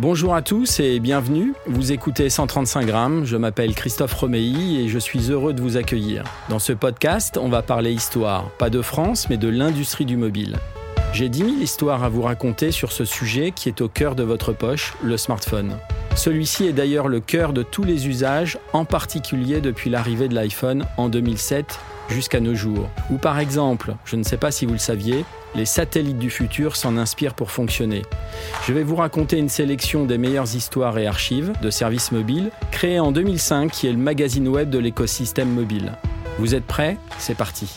Bonjour à tous et bienvenue. Vous écoutez 135 grammes. Je m'appelle Christophe Romeilly et je suis heureux de vous accueillir. Dans ce podcast, on va parler histoire, pas de France, mais de l'industrie du mobile. J'ai 10 000 histoires à vous raconter sur ce sujet qui est au cœur de votre poche, le smartphone. Celui-ci est d'ailleurs le cœur de tous les usages, en particulier depuis l'arrivée de l'iPhone en 2007 jusqu'à nos jours. Ou par exemple, je ne sais pas si vous le saviez, les satellites du futur s'en inspirent pour fonctionner. Je vais vous raconter une sélection des meilleures histoires et archives de services mobiles créés en 2005 qui est le magazine web de l'écosystème mobile. Vous êtes prêts? C'est parti.